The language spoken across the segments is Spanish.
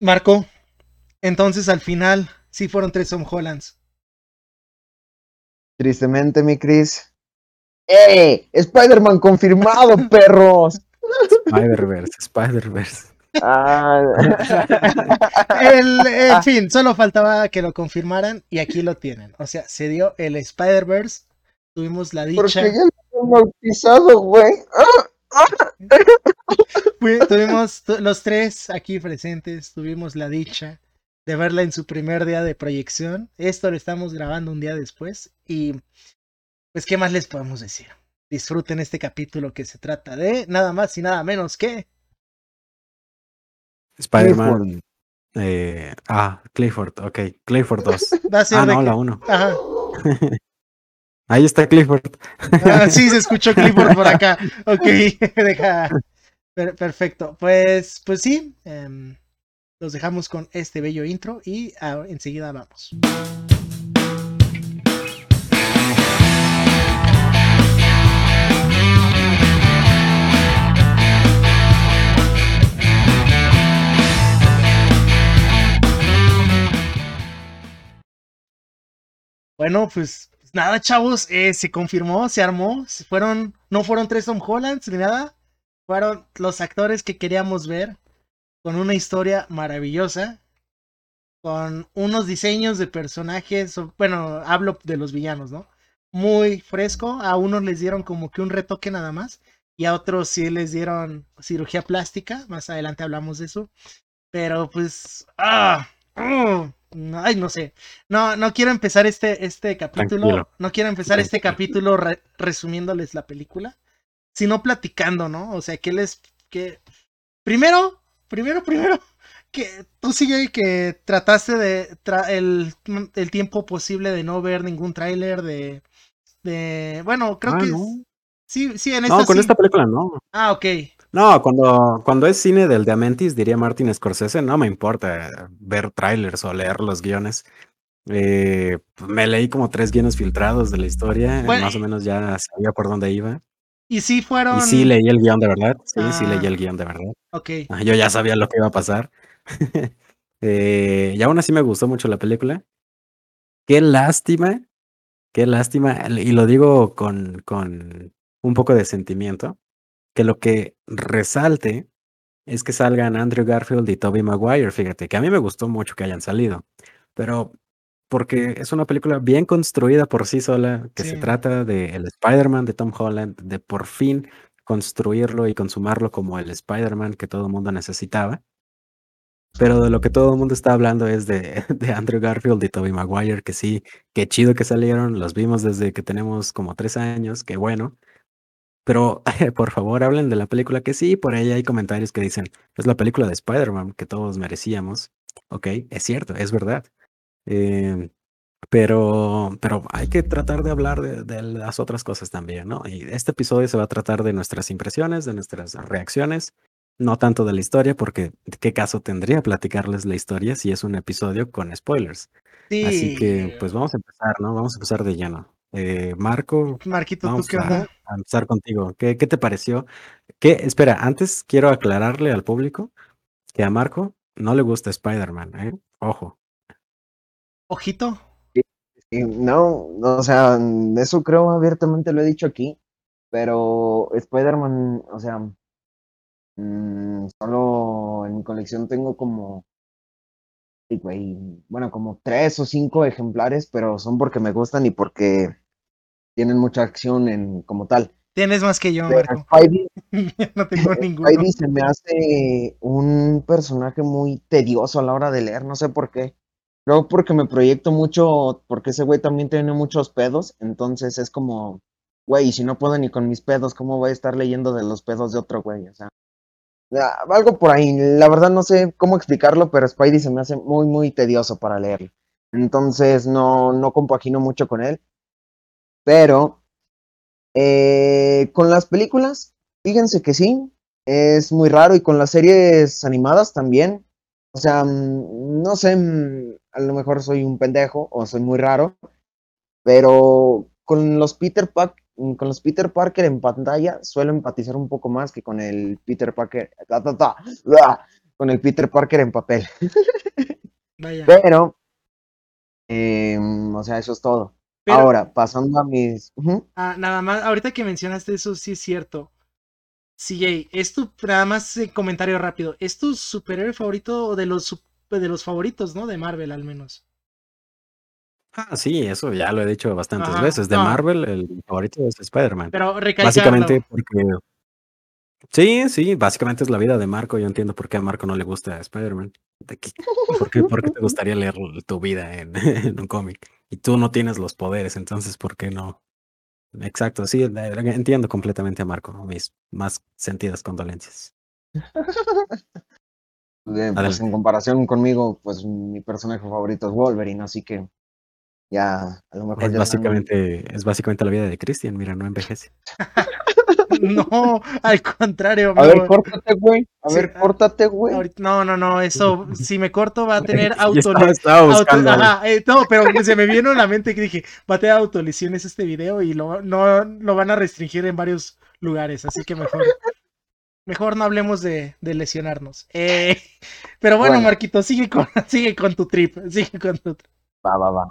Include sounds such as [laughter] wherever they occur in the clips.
Marco, entonces al final sí fueron tres Tom Hollands. Tristemente, mi Chris. ¡Eh! Spider-Man confirmado, [laughs] perros. Spider-Verse, Spider-Verse. Ah, El, en fin, solo faltaba que lo confirmaran y aquí lo tienen. O sea, se dio el Spider-Verse. Tuvimos la porque dicha. ya lo han bautizado, güey. Ah, Tuvimos tu- los tres aquí presentes. Tuvimos la dicha de verla en su primer día de proyección. Esto lo estamos grabando un día después. Y pues, ¿qué más les podemos decir? Disfruten este capítulo que se trata de nada más y nada menos que. Spider-Man. eh, ah, Clifford, ok. Clifford 2. Va a ser Ah, no, que- la 1. Ajá. [laughs] Ahí está Clifford. Ah, sí, se escuchó Clifford por acá. [laughs] Ok, [laughs] deja. Per- perfecto. Pues, pues sí. em, los dejamos con este bello intro y ah, enseguida vamos. Bueno, pues pues nada, chavos, eh, se confirmó, se armó, fueron, no fueron tres Tom Hollands ni nada, fueron los actores que queríamos ver, con una historia maravillosa, con unos diseños de personajes, bueno, hablo de los villanos, ¿no? Muy fresco, a unos les dieron como que un retoque nada más, y a otros sí les dieron cirugía plástica, más adelante hablamos de eso, pero pues, ah, ay, no sé, no, no quiero empezar este, este capítulo, Tranquilo. no quiero empezar este capítulo re- resumiéndoles la película, sino platicando, ¿no? O sea, que les, que, primero, primero, primero, que tú sigue que trataste de, tra- el, el tiempo posible de no ver ningún tráiler de, de, bueno, creo Ah, que, no. sí, sí, en esta No, con sí. esta película no. Ah, ok, No, cuando, cuando es cine del Diamantis, diría Martin Scorsese, no me importa ver trailers o leer los guiones. Eh, pues, me leí como tres guiones filtrados de la historia, Bueno, más o menos ya sabía por dónde iba. y sí fueron, Y sí leí el guion de verdad, sí, sí leí Ah. el guion de verdad. ok, Ah, Yo ya sabía lo que iba a pasar. [laughs] Eh, y aún así me gustó mucho la película. Qué lástima, qué lástima, y lo digo con, con un poco de sentimiento, que lo que resalte es que salgan Andrew Garfield y Tobey Maguire, fíjate, que a mí me gustó mucho que hayan salido, pero porque es una película bien construida por sí sola, que se trata de el Spider-Man de Tom Holland, de por fin construirlo y consumarlo como el Spider-Man que todo el mundo necesitaba. Pero de lo que todo el mundo está hablando es de, [laughs] de Andrew Garfield y Tobey Maguire, que sí, qué chido que salieron, los vimos desde que tenemos como tres años, qué bueno. Pero [laughs] por favor hablen de la película, que sí, por ahí hay comentarios que dicen, es la película de Spider-Man que todos merecíamos. Ok, es cierto, es verdad. Eh, pero, pero hay que tratar de hablar de, de las otras cosas también, ¿no? Y este episodio se va a tratar de nuestras impresiones, de nuestras reacciones, no tanto de la historia, porque ¿qué caso tendría platicarles la historia si es un episodio con spoilers? Así que, sí, pues vamos a empezar, ¿no? Vamos a empezar de lleno. Eh, Marco, Marquito, ¿tú vamos qué a, onda? a empezar contigo. ¿Qué, qué te pareció? ¿Qué? Espera, antes quiero aclararle al público que a Marco no le gusta Spider-Man, ¿eh? Ojo. Ojito, y no, no, o sea, eso creo abiertamente lo he dicho aquí, pero Spider-Man, o sea, mm, solo en mi colección tengo como, güey, bueno, como tres o cinco ejemplares, pero son porque me gustan y porque tienen mucha acción en como tal. tienes más que yo, Marco, Spidey, [laughs] no tengo ninguno. Spidey se me hace un personaje muy tedioso a la hora de leer, no sé por qué. Creo porque me proyecto mucho, porque ese güey también tiene muchos pedos, entonces es como, güey, si no puedo ni con mis pedos, ¿cómo voy a estar leyendo de los pedos de otro güey? O sea, algo por ahí. La verdad no sé cómo explicarlo, pero Spidey se me hace muy, muy tedioso para leerlo. Entonces no, no compagino mucho con él. Pero eh, con las películas, fíjense que sí, es muy raro y con las series animadas también. O sea, mm, no sé, mm, a lo mejor soy un pendejo o soy muy raro, pero con los Peter Pac- mm, con los Peter Parker en pantalla suelo empatizar un poco más que con el Peter Parker ta, ta, ta, con el Peter Parker en papel. [laughs] Vaya. Pero, em, o sea, eso es todo. Pero- Ahora, pasando a mis... Ah, nada más, ahorita que mencionaste eso, sí es cierto. CJ, es tu, nada más eh, comentario rápido. ¿Es tu superhéroe favorito o de los, de los favoritos, ¿no? De Marvel al menos. Ah, sí, eso ya lo he dicho bastantes Ajá, veces. De no. Marvel, el favorito es Spider-Man. Pero recalcarlo. Básicamente porque... Sí, sí, básicamente es la vida de Marco. Yo entiendo por qué a Marco no le gusta Spider-Man. ¿De qué- ¿Por qué, por qué te [laughs] gustaría leer tu vida en, [laughs] en un cómic? Y tú no tienes los poderes, entonces ¿por qué no? Exacto, sí, entiendo completamente a Marco. Mis más sentidas condolencias. [laughs] De- pues Adelante. en comparación conmigo, pues mi personaje favorito es Wolverine, así que ya a lo mejor Es ya básicamente, es básicamente la vida de Christian, mira, no envejece. [laughs] No, al contrario. A ver, no. córtate, güey. A Sí, ver, ah, córtate, güey. No, no, no, eso, [laughs] si me corto va a tener Yo auto. estaba, estaba buscando. Ajá, eh, no, pero se me vino a la mente que dije, va a tener autolesiones este video y lo, no lo van a restringir en varios lugares, así que mejor, mejor no hablemos de, de lesionarnos. Eh, pero bueno, Bueno. Marquito, sigue con, sigue con tu trip, sigue con tu trip. Va, va, va.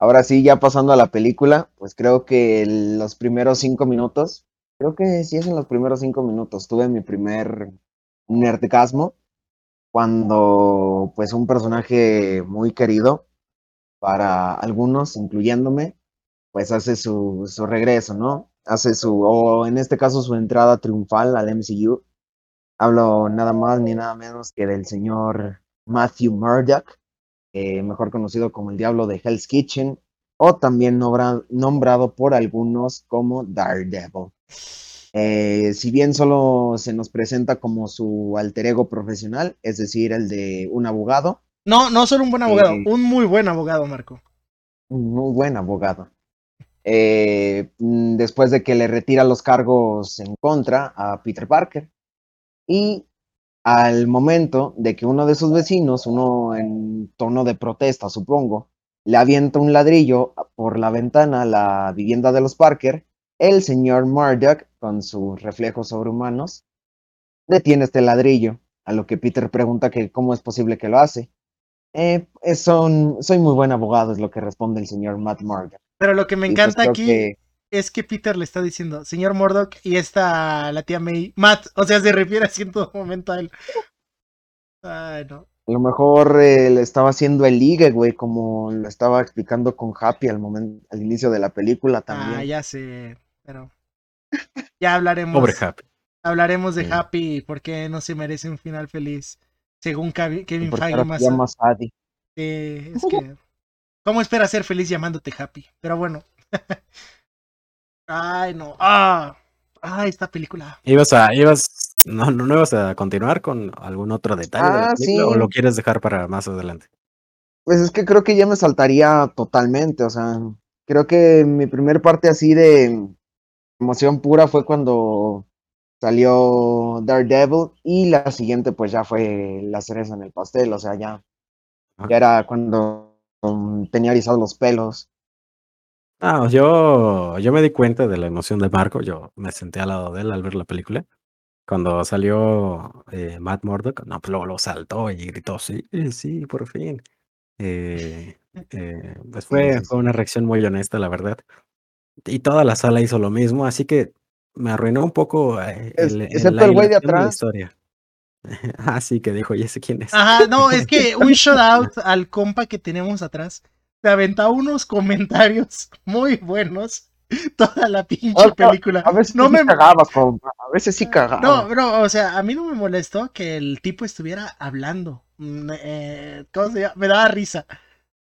Ahora sí, ya pasando a la película, pues creo que los primeros cinco minutos, creo que sí es en los primeros cinco minutos, tuve mi primer nerdgasmo cuando pues un personaje muy querido para algunos, incluyéndome, pues hace su, su regreso, ¿no? Hace su, o en este caso su entrada triunfal al MCU. Hablo nada más ni nada menos que del señor Matthew Murdock, eh, mejor conocido como el Diablo de Hell's Kitchen, o también nombra- nombrado por algunos como Daredevil. Eh, si bien solo se nos presenta como su alter ego profesional, es decir, el de un abogado, No, no solo un buen abogado, Sí. un muy buen abogado, Marco. un muy buen abogado. Eh, mm, después de que le retira los cargos en contra a Peter Parker. Y al momento de que uno de sus vecinos, uno en tono de protesta, supongo, le avienta un ladrillo por la ventana a la vivienda de los Parker, el señor Murdoch, con sus reflejos sobrehumanos, detiene este ladrillo, a lo que Peter pregunta que cómo es posible que lo hace. Eh, son, soy muy buen abogado, es lo que responde el señor Matt Murdock. Pero lo que me pues, encanta aquí que- es que Peter le está diciendo, señor Murdoch, y esta, la tía May, Matt, o sea, se refiere así en todo momento a él. Ay, no. A lo mejor eh, le estaba haciendo el ligue, güey, como lo estaba explicando con Happy al momento, al inicio de la película también. Ah, ya sé, pero ya hablaremos. Pobre Happy. Hablaremos de Sí. Happy y por qué no se merece un final feliz. Según Kevin Porque Feige más. eh, es que. ¿Cómo esperas ser feliz llamándote Happy? Pero bueno. [laughs] Ay, no. Ah, ah, esta película. ¿Ibas a, ibas, no, no, no ibas a continuar con algún otro detalle de la Ah, película, o lo quieres dejar para más adelante? Pues es que creo que ya me saltaría totalmente, o sea, creo que mi primer parte así de emoción pura fue cuando salió Daredevil y la siguiente pues ya fue la cereza en el pastel, o sea, ya, ya era cuando um, tenía erizados los pelos. Ah, yo, yo me di cuenta de la emoción de Marco. Yo me senté al lado de él al ver la película. Cuando salió eh, Matt Murdock, no, pues luego lo saltó y gritó, sí, sí, por fin. Eh, eh, pues Sí, fue, sí, fue sí. una reacción muy honesta, la verdad. Y toda la sala hizo lo mismo, así que me arruinó un poco eh, Es- el, excepto la el güey de ilusión la atrás. historia. [laughs] Ah, sí, que dijo, ¿y ese quién es? Ajá, no, es que un [laughs] shout out al compa que tenemos atrás. Se aventaba unos comentarios [laughs] muy buenos. Toda la pinche película. A veces no sí me cagabas, compa, a veces sí cagabas. No, no, o sea, a mí no me molestó que el tipo estuviera hablando. Mm, eh, ¿Cómo se llama? Me daba risa.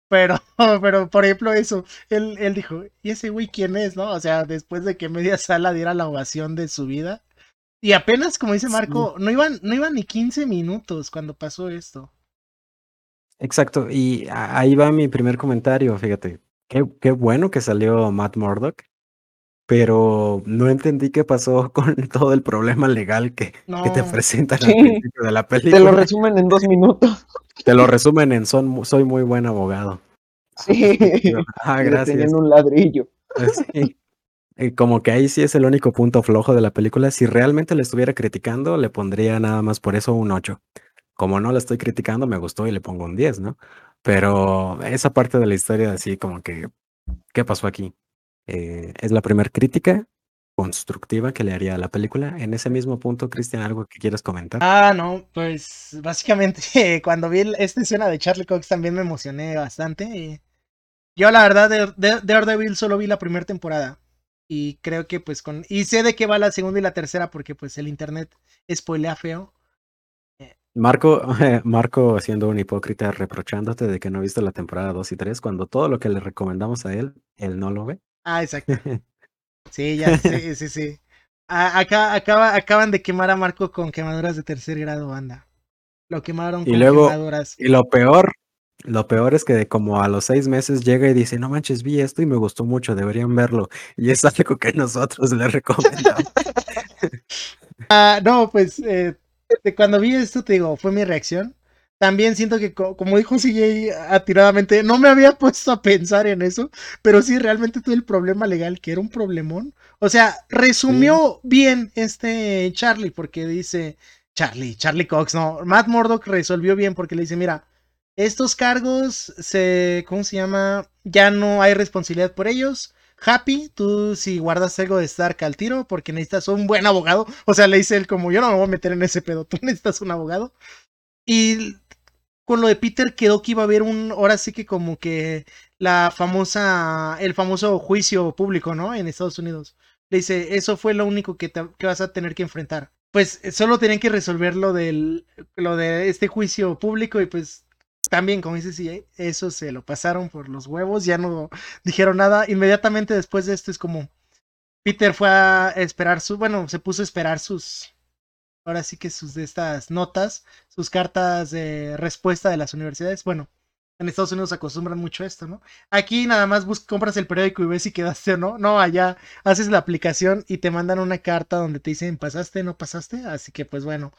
Pero, [laughs] pero, por ejemplo, eso, él, él dijo, ¿y ese güey quién es, no? O sea, después de que media sala diera la ovación de su vida. Y apenas, como dice Marco, no iban, no iban ni 15 minutos cuando pasó esto. Exacto, y ahí va mi primer comentario, fíjate. Qué, qué bueno que salió Matt Murdock, pero no entendí qué pasó [laughs] con todo el problema legal que, que te presentan al [laughs] principio de la Te lo película. resumen en dos minutos. [laughs] Te lo resumen en son, soy muy buen abogado. Sí. Ah, gracias. deteniendo un ladrillo. Sí. Eh, Como que ahí sí es el único punto flojo de la película. Si realmente le estuviera criticando, le pondría nada más por eso un 8. Como no la estoy criticando, me gustó y le pongo un 10, ¿no? Pero esa parte de la historia, así como que, ¿qué pasó aquí? Eh, es la primera crítica constructiva que le haría a la película. En ese mismo punto, Cristian, ¿algo que quieras comentar? Ah, no, pues básicamente [laughs] cuando vi esta escena de Charlie Cox también me emocioné bastante. Yo la verdad de, de Daredevil solo vi la primera temporada y creo que pues con... Y sé de qué va la segunda y la tercera porque pues el internet spoilea feo. Marco, [laughs] Marco siendo un hipócrita reprochándote de que no viste la temporada 2 y 3 cuando todo lo que le recomendamos a él, él no lo ve. Ah, exacto. [laughs] Sí, ya, sí, sí, sí. acá, acaba, acaban de quemar a Marco con quemaduras de tercer grado, banda. Lo quemaron y luego, Y lo peor, lo peor es que como a los seis meses llega y dice, no manches, vi esto y me gustó mucho, deberían verlo. Y es [laughs] algo que nosotros le recomendamos. ah, no, pues eh, cuando vi esto, te digo, fue mi reacción. También siento que, como dijo CJ atiradamente, no me había [laughs] puesto a pensar en eso, pero sí realmente tuve el problema legal, que era un problemón. O sea, resumió bien este Charlie, porque dice, Charlie, Charlie Cox, no, Matt Murdock resolvió bien porque le dice, mira, estos cargos se, ¿cómo se llama? Ya no hay responsabilidad por ellos. Happy, tú si guardas algo de Stark al tiro porque necesitas un buen abogado. O sea, le dice él como yo no me voy a meter en ese pedo, tú [laughs] necesitas un abogado. Y con lo de Peter quedó que iba a haber un, ahora sí que como que la famosa, el famoso juicio público, ¿no? En Estados Unidos. Le dice, eso fue lo único que, que vas a tener que enfrentar. Pues solo tenían que resolver lo del, lo de este juicio público y pues también, como dices, sí, eso se lo pasaron por los huevos, ya no dijeron nada. Inmediatamente después de esto es como Peter fue a esperar su, bueno, se puso a esperar sus, ahora sí que sus de estas notas, sus cartas de respuesta de las universidades. Bueno, en Estados Unidos acostumbran mucho esto, ¿no? Aquí nada más compras el periódico y ves si quedaste o no. No, allá haces la aplicación y te mandan una carta donde te dicen pasaste, no pasaste. Así que pues bueno,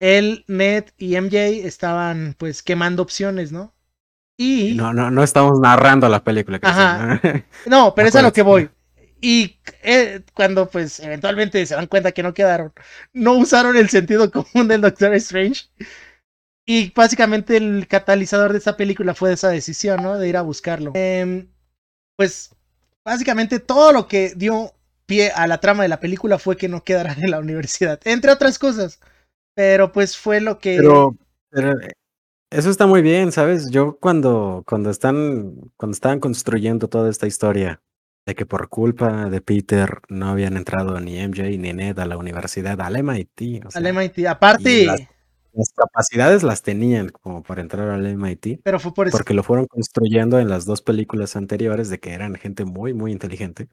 él, Ned y MJ estaban pues quemando opciones, ¿no? Y... No, no, no estamos narrando la película. Ajá. No, [laughs] pero es a lo que voy. Y eh, cuando pues eventualmente se dan cuenta que no quedaron, no usaron el sentido común del Doctor Strange. Y básicamente el catalizador de esta película fue esa decisión, ¿no? De ir a buscarlo. Em, pues básicamente todo lo que dio pie a la trama de la película fue que no quedaran en la universidad, entre otras cosas. Pero pues fue lo que... Pero, pero eso está muy bien, ¿sabes? Yo cuando, cuando están, cuando estaban construyendo toda esta historia de que por culpa de Peter no habían entrado ni MJ ni Ned a la universidad, al MIT. al MIT, aparte. Las, capacidades las tenían como para entrar al MIT. Pero fue por eso. Porque lo fueron construyendo en las dos películas anteriores de que eran gente muy, muy inteligente.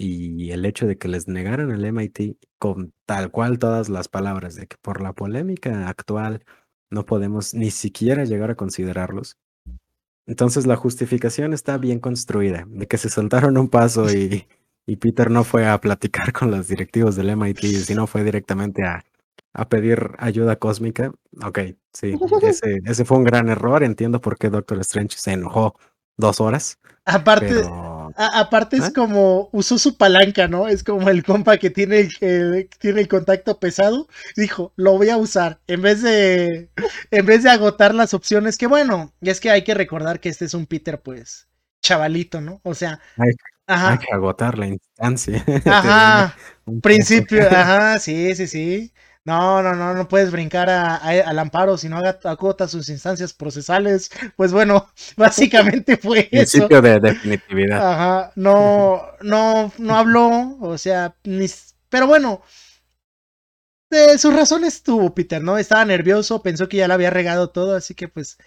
Y el hecho de que les negaran el MIT con tal cual todas las palabras de que por la polémica actual no podemos ni siquiera llegar a considerarlos, entonces la justificación está bien construida, de que se saltaron un paso y, Peter no fue a platicar con los directivos del MIT, sino fue directamente a, pedir ayuda cósmica. Ok, sí, ese, ese fue un gran error. Entiendo por qué Doctor Strange se enojó dos horas. Aparte, aparte es ¿Ah? como usó su palanca, ¿no? Es como el compa que tiene el, tiene el contacto pesado. Dijo, lo voy a usar. En vez de. En vez de agotar las opciones. Que bueno, y es que hay que recordar que este es un Peter, pues, chavalito, ¿no? O sea. Hay, hay que agotar la instancia. [laughs] Ajá. Principio, ajá, sí, sí, sí. No, no, no, no puedes brincar a, al amparo si no agota sus instancias procesales. Pues bueno, [laughs] básicamente fue [laughs] eso. Principio de definitividad. Ajá, no, no, no habló, o sea, ni, pero bueno, de sus razones tuvo Peter, ¿no? Estaba nervioso, pensó que ya le había regado todo, así que pues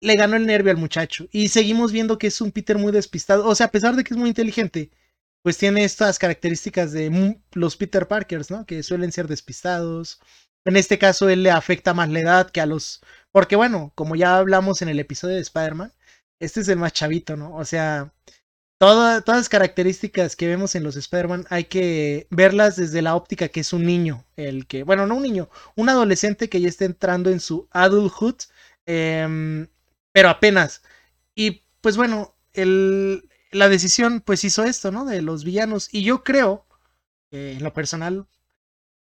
le ganó el nervio al muchacho. Y seguimos viendo que es un Peter muy despistado, o sea, a pesar de que es muy inteligente, pues tiene estas características de los Peter Parkers, ¿no? Que suelen ser despistados. En este caso, él le afecta más la edad que a los. Porque, bueno, como ya hablamos en el episodio de Spider-Man, este es el más chavito, ¿no? O sea, todas las características que vemos en los Spider-Man hay que verlas desde la óptica que es un niño. El que, bueno, no un niño, un adolescente que ya está entrando en su adulthood, em, pero apenas. Y pues bueno, el, la decisión pues hizo esto, ¿no? De los villanos. Y yo creo, en lo personal,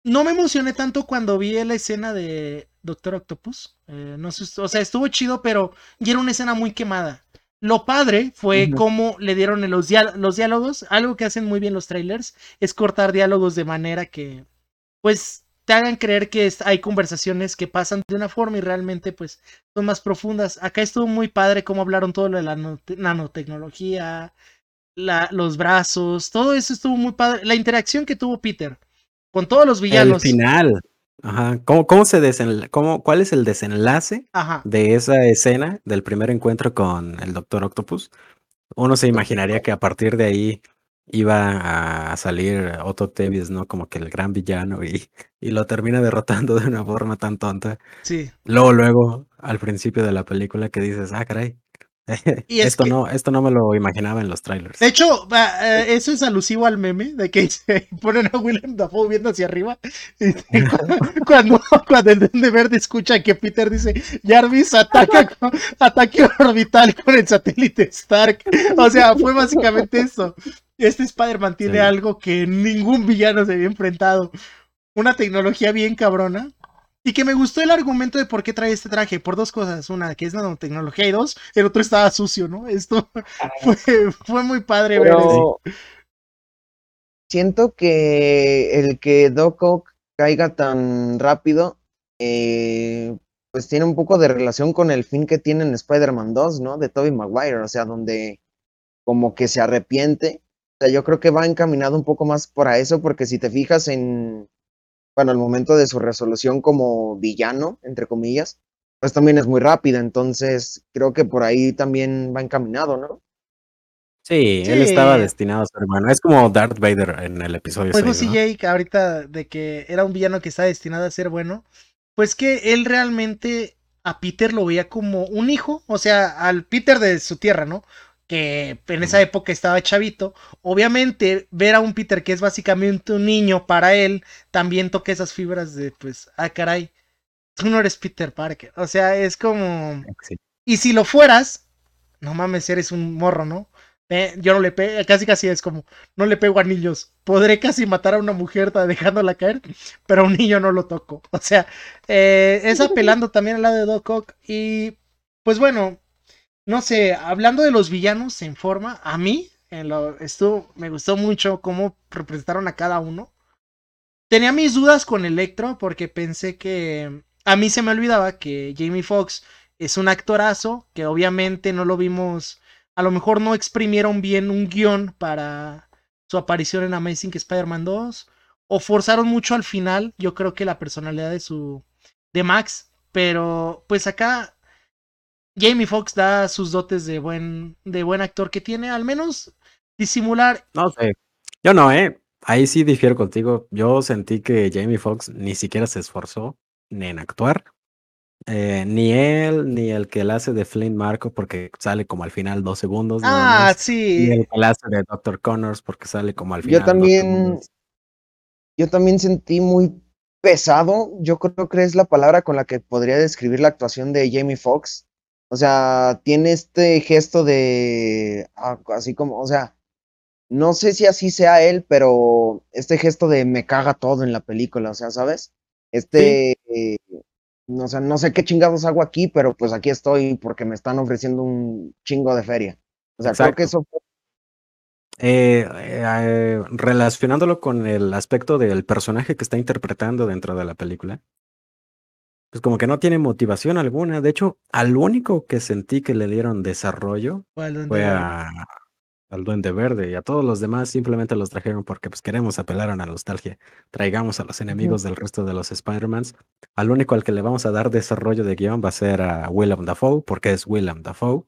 no me emocioné tanto cuando vi la escena de Doctor Octopus. Eh, no sé, o sea, estuvo chido, pero ya era una escena muy quemada. Lo padre fue cómo le dieron los, los diálogos. Algo que hacen muy bien los trailers es cortar diálogos de manera que, pues, te hagan creer que hay conversaciones que pasan de una forma y realmente, pues, son más profundas. Acá estuvo muy padre cómo hablaron todo lo de la nanotecnología, la, los brazos, todo eso estuvo muy padre. La interacción que tuvo Peter con todos los villanos. El final. Ajá. ¿Cómo, cómo se cómo, ¿Cuál es el desenlace de esa escena del primer encuentro con el Doctor Octopus? Uno se imaginaría que a partir de ahí iba a salir Otto Tevis, ¿no? Como que el gran villano y, y lo termina derrotando de una forma tan tonta. Sí. Luego, luego, al principio de la película que dices, ah, caray, [laughs] y esto, no, esto no me lo imaginaba en los trailers. De hecho, eh, eso es alusivo al meme de que [laughs] se ponen a Willem Dafoe viendo hacia arriba. [laughs] cuando, cuando el de Verde escucha que Peter dice: Jarvis ataca ataque orbital con el satélite Stark. O sea, fue básicamente eso. Este Spider-Man tiene algo que ningún villano se había enfrentado. Una tecnología bien cabrona y que me gustó el argumento de por qué trae este traje, por dos cosas. Una, que es nanotecnología, y dos, el otro estaba sucio, ¿no? Esto [laughs] fue, muy padre ver eso. Siento que el que Doc Ock caiga tan rápido, eh, pues tiene un poco de relación con el fin que tiene en Spider-Man 2, ¿no? De Tobey Maguire, o sea, donde como que se arrepiente. O sea, yo creo que va encaminado un poco más para eso, porque si te fijas en bueno, el momento de su resolución como villano, entre comillas, pues también es muy rápida, entonces creo que por ahí también va encaminado, ¿no? Sí, él estaba destinado a ser bueno. Es como Darth Vader en el episodio pues 6, Jake ahorita de que era un villano que está destinado a ser bueno, pues que él realmente a Peter lo veía como un hijo, o sea, al Peter de su tierra, ¿no? Que en esa época estaba chavito. Obviamente, ver a un Peter que es básicamente un niño para él, también toca esas fibras de, pues, ah, caray, tú no eres Peter Parker. O sea, es como... Y si lo fueras, no mames, eres un morro, ¿no? Eh, yo no le pego, casi casi es como, no le pego a niños. Podré casi matar a una mujer dejándola caer, pero a un niño no lo toco. O sea, eh, es apelando también al lado de Doc Ock. Y pues bueno, no sé, hablando de los villanos en forma, a mí en lo, esto me gustó mucho cómo representaron a cada uno. Tenía mis dudas con Electro porque pensé que a mí se me olvidaba que Jamie Foxx es un actorazo que obviamente no lo vimos, a lo mejor no exprimieron bien un guion para su aparición en Amazing Spider-Man 2 o forzaron mucho al final, yo creo que la personalidad de su de Max, pero pues acá Jamie Foxx da sus dotes de buen, de buen actor que tiene, al menos disimular. No sé. Yo no, ¿eh? Ahí sí difiero contigo. Yo sentí que Jamie Foxx ni siquiera se esforzó ni en actuar. Eh, ni él, ni el que la hace de Flynn Marco, porque sale como al final dos segundos. Ah, sí. Ni el que la hace de Dr. Connors, porque sale como al final. Yo también. Yo también sentí muy pesado. Yo creo que es la palabra con la que podría describir la actuación de Jamie Foxx. O sea, tiene este gesto de, ah, así como, o sea, no sé si así sea él, pero este gesto de me caga todo en la película, o sea, ¿sabes? Este, no, sé, no sé qué chingados hago aquí, pero pues aquí estoy porque me están ofreciendo un chingo de feria. O sea, creo que eso fue eh, eh, relacionándolo con el aspecto del personaje que está interpretando dentro de la película, pues como que no tiene motivación alguna. De hecho, al único que sentí que le dieron desarrollo fue a, al Duende Verde y a todos los demás simplemente los trajeron porque pues queremos apelar a la nostalgia. Traigamos a los enemigos del resto de los Spider-Mans. Al único al que le vamos a dar desarrollo de guion va a ser a Willem Dafoe, porque es Willem Dafoe.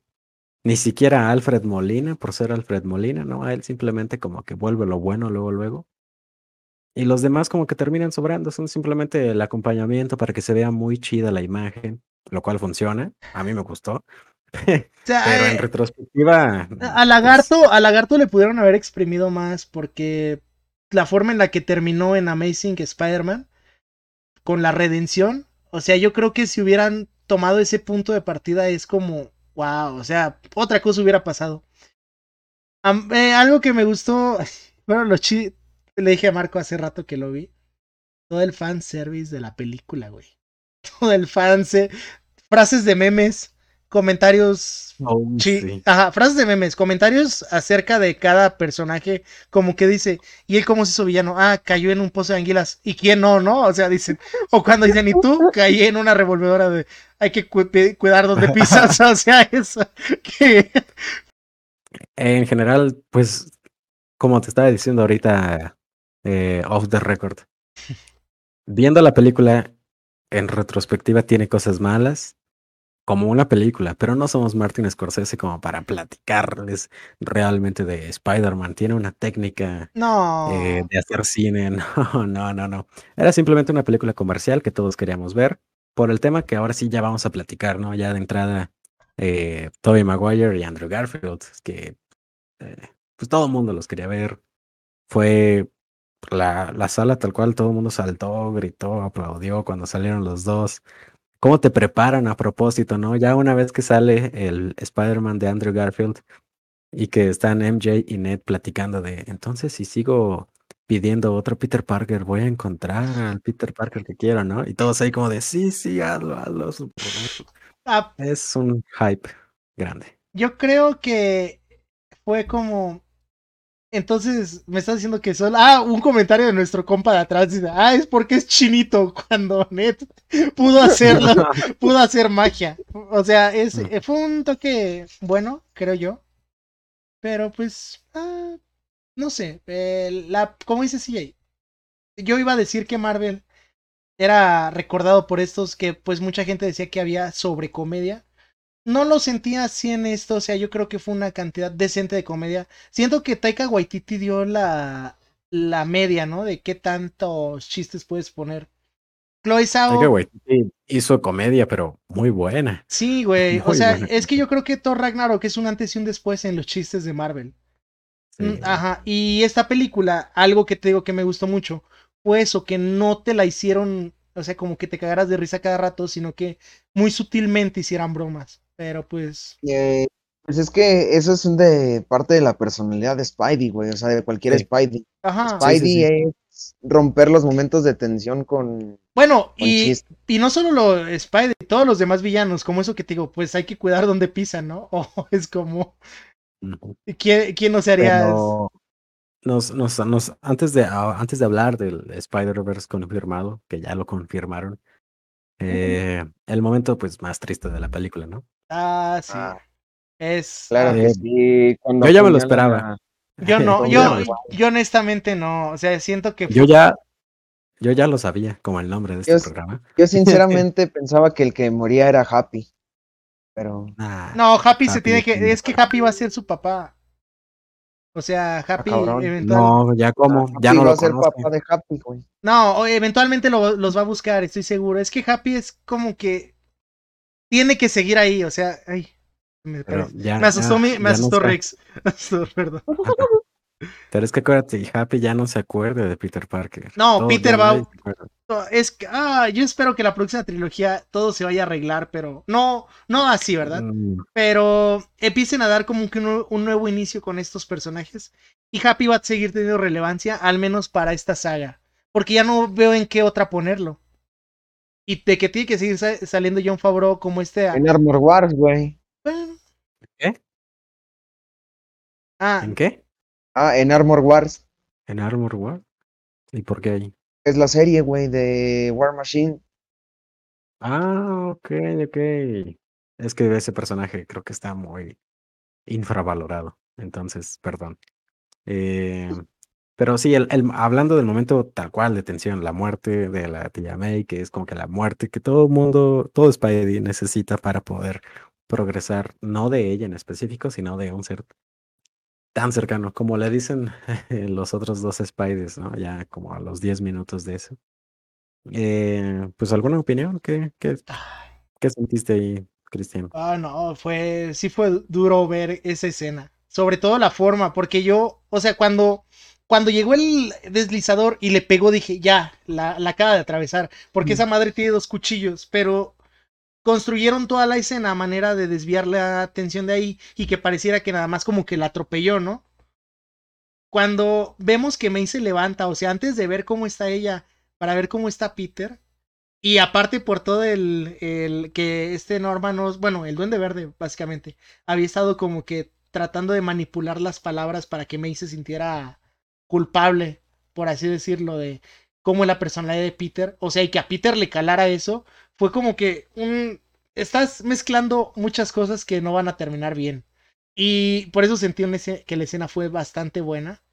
Ni siquiera a Alfred Molina, por ser Alfred Molina, ¿no? A él simplemente como que vuelve lo bueno luego, luego. Y los demás como que terminan sobrando, son simplemente el acompañamiento para que se vea muy chida la imagen, lo cual funciona, a mí me gustó. [laughs] Pero en eh, retrospectiva... A Lagarto, a Lagarto le pudieron haber exprimido más porque la forma en la que terminó en Amazing Spider-Man, con la redención, o sea, yo creo que si hubieran tomado ese punto de partida es como, wow, o sea, otra cosa hubiera pasado. Eh, algo que me gustó, [laughs] bueno, los, le dije a Marco hace rato que lo vi. todo el fanservice de la película, güey. [laughs] Todo el fanse, frases de memes, comentarios Oh, sí. ajá, frases de memes, comentarios acerca de cada personaje, como que dice, ¿y él cómo se hizo villano? Ah, cayó en un pozo de anguilas. ¿Y quién no, no? O sea, dicen, [laughs] o cuando dicen, ¿y tú? [laughs] Caí en una revolvedora de, hay que cu- cuidar donde pisas, o sea, eso, que, En general, pues, como te estaba diciendo ahorita, eh, off the record, viendo la película en retrospectiva tiene cosas malas, como una película, pero no somos Martin Scorsese como para platicarles realmente de Spider-Man. Tiene una técnica no. eh, de hacer cine. [laughs] No, no, no, no. Era simplemente una película comercial que todos queríamos ver por el tema que ahora sí ya vamos a platicar, ¿no? Ya de entrada, eh, Tobey Maguire y Andrew Garfield, que eh, pues todo el mundo los quería ver. Fue la, la sala tal cual, todo el mundo saltó, gritó, aplaudió cuando salieron los dos. ¿Cómo te preparan a propósito, no? Ya una vez que sale el Spider-Man de Andrew Garfield y que están MJ y Ned platicando de, entonces si sigo pidiendo otro Peter Parker, voy a encontrar al Peter Parker que quiero, ¿no? Y todos ahí como de, sí, sí, hazlo, hazlo. super bien". Ah, Es un hype grande. yo creo que fue como. Entonces, me estás diciendo que solo. Ah, un comentario de nuestro compa de atrás dice: Ah, es porque es chinito [laughs] cuando Net pudo hacerlo, [laughs] pudo hacer magia. O sea, es, Mm. eh, fue un toque bueno, creo yo. Pero pues, ah, no sé. eh, la, como dice CJ, yo iba a decir que Marvel era recordado por estos que pues mucha gente decía que había sobre comedia. No lo sentía así en esto, o sea, yo creo que fue una cantidad decente de comedia. Siento que Taika Waititi dio la, la media, ¿no? De qué tantos chistes puedes poner. Chloe Zhao, Taika Waititi hizo comedia, pero muy buena. sí, güey, [laughs] o sea, buena es que yo creo que Thor Ragnarok es un antes y un después en los chistes de Marvel. Sí. Mm, Ajá, y esta película, algo que te digo que me gustó mucho, fue eso, que no te la hicieron, o sea, como que te cagaras de risa cada rato, sino que muy sutilmente hicieran bromas. Pero pues, Eh, pues es que eso es de parte de la personalidad de Spidey, güey. O sea, de cualquier Sí. Spidey. ajá. Sí, sí, Spidey sí. es romper los momentos de tensión con, Bueno, con y, y no solo lo Spider, todos los demás villanos, como eso que te digo, pues hay que cuidar donde pisan, ¿no? [laughs] O es como. ¿quién, quién no se haría? Pero nos, nos, nos, antes, de, ah, antes de hablar del Spider-Verse confirmado, que ya lo confirmaron, eh, el momento pues más triste de la película, ¿no? Ah, sí. Ah, es. Claro ah, que Eh, sí. cuando yo ya me lo esperaba. yo [laughs] no, yo, yo honestamente no. O sea, siento que Yo ya, yo ya lo sabía, como el nombre de este Yo programa. Yo [laughs] sinceramente pensaba que el que moría era Happy. Pero Nah, No, Happy, se Happy tiene que. Es que Happy va a ser su papá. O sea, Happy cabrón. eventual- no, ya como, ya Happy no va lo a ser conoce. papá de Happy, güey. No, eventualmente lo- los va a buscar, estoy seguro. Es que Happy es como que. Tiene que seguir ahí, o sea. Ay, me, ya, me asustó, ya- mi- me asustó. Rex. [laughs] Me asustó, perdón. [laughs] Pero es que acuérdate, Happy ya no se acuerda de Peter Parker. No, Todo- Peter va-. No, Es que, ah, yo espero que la próxima trilogía todo se vaya a arreglar, pero no, no así, ¿verdad? Mm, Pero empiecen a dar como que un, un nuevo inicio con estos personajes. Y Happy va a seguir teniendo relevancia, al menos para esta saga. Porque ya no veo en qué otra ponerlo. Y de que tiene que seguir sa- saliendo John Favreau como este. En Armor Wars, güey. bueno. ¿Qué? Ah, ¿En qué? Ah, en Armor Wars. ¿En Armor War? ¿Y por qué ahí? Es la serie, güey, de War Machine. Ah, ok, ok. Es que ese personaje creo que está muy infravalorado. Entonces, perdón. Eh, pero sí, el, el- hablando del momento tal cual de tensión, la muerte de la tía May, que es como que la muerte que todo mundo, todo Spidey necesita para poder progresar, no de ella en específico, sino de un ser tan cercano, como le dicen [laughs] los otros dos Spideys, ¿no? Ya como a los 10 minutos de eso. Eh, pues, ¿alguna opinión? ¿Qué, qué, qué sentiste ahí, Cristian? Ah, no, fue, sí fue duro ver esa escena. Sobre todo la forma, porque yo, o sea, cuando, cuando llegó el deslizador y le pegó, dije, ya, la, la acaba de atravesar, porque Mm. esa madre tiene dos cuchillos, pero construyeron toda la escena a manera de desviar la atención de ahí y que pareciera que nada más como que la atropelló, ¿no? Cuando vemos que May se levanta, o sea, antes de ver cómo está ella, para ver cómo está Peter. Y aparte por todo el, el que este Norman, no, bueno, el duende verde, básicamente, había estado como que tratando de manipular las palabras para que May se sintiera culpable, por así decirlo, de cómo la personalidad de Peter, o sea, y que a Peter le calara eso, fue como que un... Estás mezclando muchas cosas que no van a terminar bien. Y por eso sentí que la escena fue bastante buena.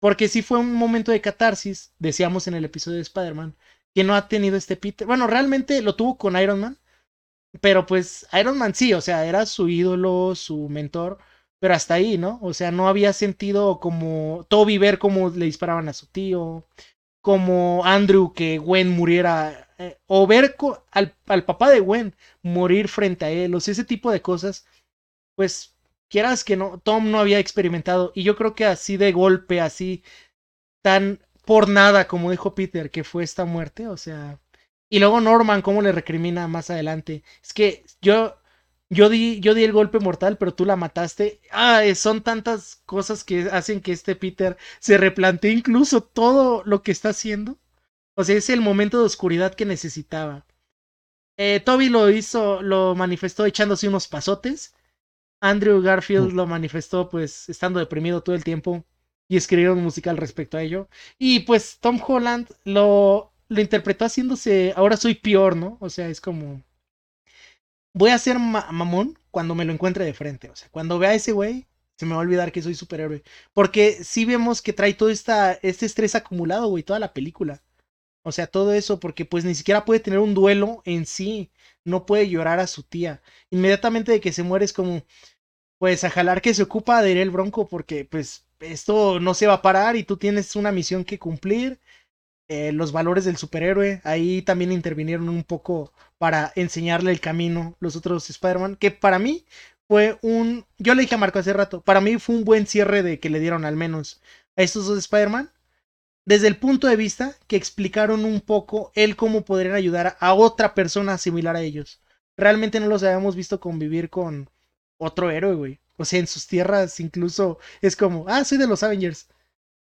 Porque sí fue un momento de catarsis, decíamos en el episodio de Spider-Man, que no ha tenido este Peter. Bueno, realmente lo tuvo con Iron Man, pero pues Iron Man sí, o sea, era su ídolo, su mentor, pero hasta ahí, ¿no? O sea, no había sentido como Toby ver cómo le disparaban a su tío, como Andrew que Gwen muriera, eh, o ver al, al, papá de Gwen morir frente a él, o sea, ese tipo de cosas, pues quieras que no, Tom no había experimentado, y yo creo que así de golpe, así tan por nada, como dijo Peter, que fue esta muerte, o sea, y luego Norman, cómo le recrimina más adelante, es que yo yo di, yo di el golpe mortal, pero tú la mataste. Ah, son tantas cosas que hacen que este Peter se replantee incluso todo lo que está haciendo. O sea, es el momento de oscuridad que necesitaba. Eh, Toby lo hizo, lo manifestó echándose unos pasotes. Andrew Garfield mm. lo manifestó pues estando deprimido todo el tiempo y escribieron un musical respecto a ello. Y pues Tom Holland lo, lo interpretó haciéndose, ahora soy peor, ¿no? O sea, es como voy a ser mamón cuando me lo encuentre de frente. O sea, cuando vea a ese güey, se me va a olvidar que soy superhéroe. Porque sí vemos que trae todo este estrés acumulado, güey, toda la película. O sea, todo eso, porque pues ni siquiera puede tener un duelo en sí. No puede llorar a su tía. Inmediatamente de que se muere es como, pues a jalar que se ocupa de ir el bronco, porque pues esto no se va a parar y tú tienes una misión que cumplir eh, los valores del superhéroe. Ahí también intervinieron un poco para enseñarle el camino los otros Spider-Man, que para mí fue un, yo le dije a Marco hace rato, para mí fue un buen cierre de que le dieron al menos a estos dos Spider-Man, desde el punto de vista que explicaron un poco el cómo podrían ayudar a otra persona similar a ellos. Realmente no los habíamos visto convivir con otro héroe, güey. O sea, en sus tierras incluso es como, ah, soy de los Avengers.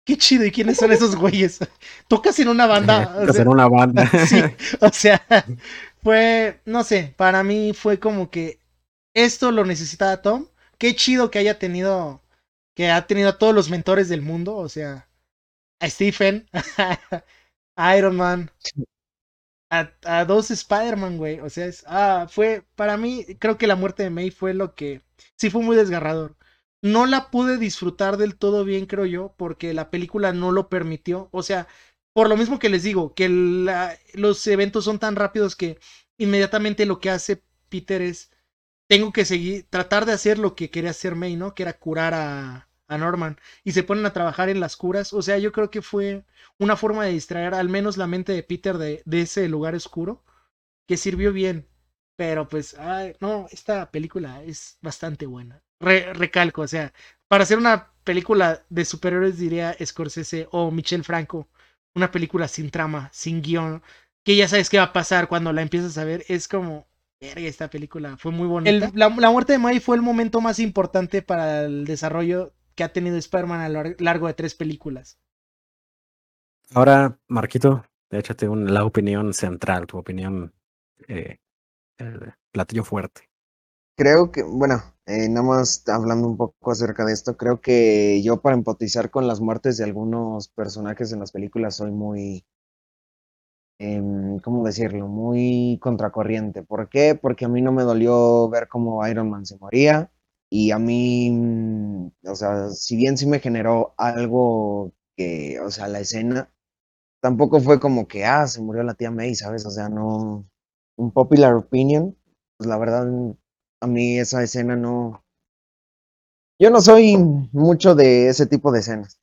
Qué chido, ¿y quiénes son esos güeyes? [laughs] Tocas en una banda. [laughs] Tocas en una banda. [laughs] sí, o sea, fue, no sé, para mí fue como que esto lo necesitaba Tom. Qué chido que haya tenido, que ha tenido a todos los mentores del mundo, o sea, a Stephen, a Iron Man, a, a dos Spider-Man, güey. O sea, es, ah, fue, para mí, creo que la muerte de May fue lo que, sí fue muy desgarrador no la pude disfrutar del todo bien, creo yo, porque la película no lo permitió. O sea, por lo mismo que les digo, que los eventos son tan rápidos que inmediatamente lo que hace Peter es, tengo que seguir, tratar de hacer lo que quería hacer May, ¿no? Que era curar a, a Norman. Y se ponen a trabajar en las curas. O sea, yo creo que fue una forma de distraer al menos la mente de Peter de, de ese lugar oscuro, que sirvió bien. Pero pues, ay, no, esta película es bastante buena recalco, o sea, para hacer una película de superhéroes diría Scorsese o Michel Franco, una película sin trama, sin guion, que ya sabes qué va a pasar cuando la empiezas a ver, es como, verga, esta película fue muy bonita. la, muerte de May fue el momento más importante para el desarrollo que ha tenido Spider-Man a lo largo de tres películas. Ahora, Marquito, échate la opinión central, tu opinión eh, platillo fuerte. Creo que, bueno, eh, nada más hablando un poco acerca de esto, creo que yo para empatizar con las muertes de algunos personajes en las películas soy muy, em, ¿cómo decirlo? Muy contracorriente. ¿Por qué? Porque a mí no me dolió ver cómo Iron Man se moría y a mí, mm, o sea, si bien sí me generó algo que, o sea, la escena, tampoco fue como que, ah, se murió la tía May, ¿sabes? O sea, no, un popular opinion, pues la verdad a mí esa escena no... Yo no soy mucho de ese tipo de escenas.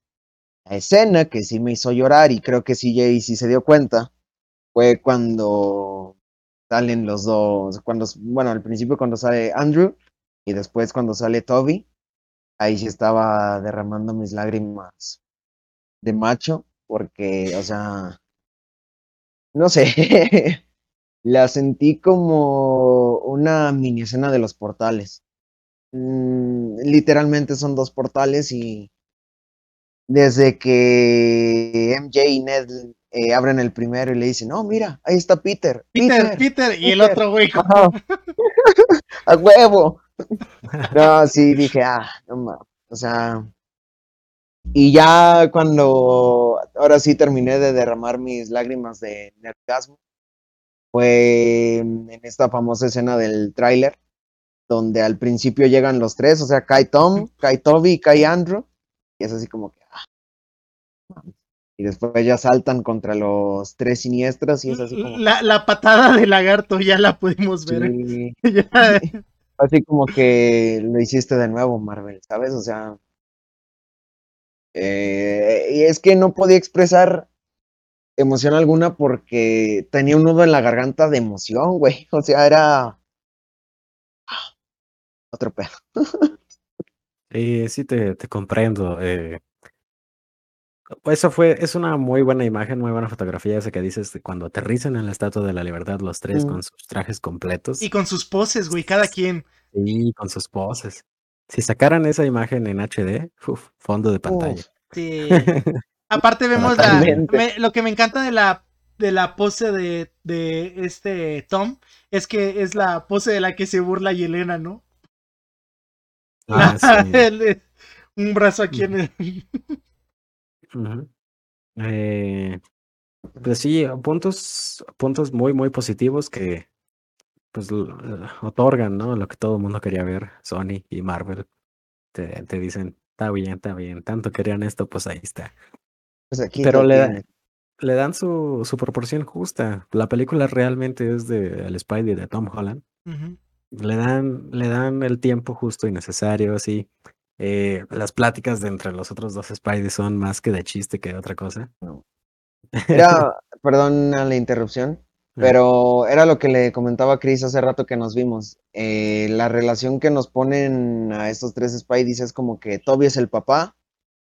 La escena que sí me hizo llorar y creo que CJ sí se dio cuenta fue cuando salen los dos, cuando, bueno, al principio cuando sale Andrew y después cuando sale Toby, ahí sí estaba derramando mis lágrimas de macho, porque, o sea, no sé, [laughs] La sentí como una mini escena de los portales. Mm, literalmente son dos portales y desde que MJ y Ned eh, abren el primero y le dicen, no, mira, ahí está Peter. Peter, Peter, y el Peter". otro güey. Ajá. [laughs] A huevo. [laughs] No, sí, dije, ah, no mames. O sea. Y ya cuando ahora sí terminé de derramar mis lágrimas de nergasmo, fue en esta famosa escena del tráiler, donde al principio llegan los tres, o sea, cae Tom, cae Toby y cae Andrew, y es así como que, ah, y después ya saltan contra los tres siniestros y es así como, La, la patada de lagarto ya la pudimos ver. sí. [laughs] Ya. [laughs] Así como que lo hiciste de nuevo, Marvel, ¿sabes? O sea. eh, y es que no podía expresar emoción alguna porque tenía un nudo en la garganta de emoción, güey. [laughs] O sea, era. ah, Otro pedo. [laughs] Sí, sí te, te comprendo. eh. Eso fue, es una muy buena imagen, muy buena fotografía esa que dices de cuando aterrizan en la Estatua de la Libertad los tres Mm. con sus trajes completos Y con sus poses, güey, cada quien. y con sus poses. Si sacaran esa imagen en HD, uf, fondo de pantalla. Sí. Aparte vemos la, me- lo que me encanta de la de la pose de, de este Tom es que es la pose de la que se burla Yelena, ¿no? Ah, La- sí. [laughs] el- un brazo aquí en el. Eh, pues sí, puntos, puntos muy, muy positivos que pues l- otorgan, ¿no? Lo que todo el mundo quería ver, Sony y Marvel. Te, te dicen, está bien, está bien, tanto querían esto, pues ahí está. Pues aquí Pero le, le dan su, su proporción justa. La película realmente es de el Spidey de Tom Holland. Le dan, le dan el tiempo justo y necesario, así. Eh, las pláticas de entre los otros dos Spidey son más que de chiste que de otra cosa. Era, [laughs] perdón a la interrupción, Ah. pero era lo que le comentaba a Chris hace rato que nos vimos. Eh, la relación que nos ponen a estos tres Spideys es como que Toby es el papá,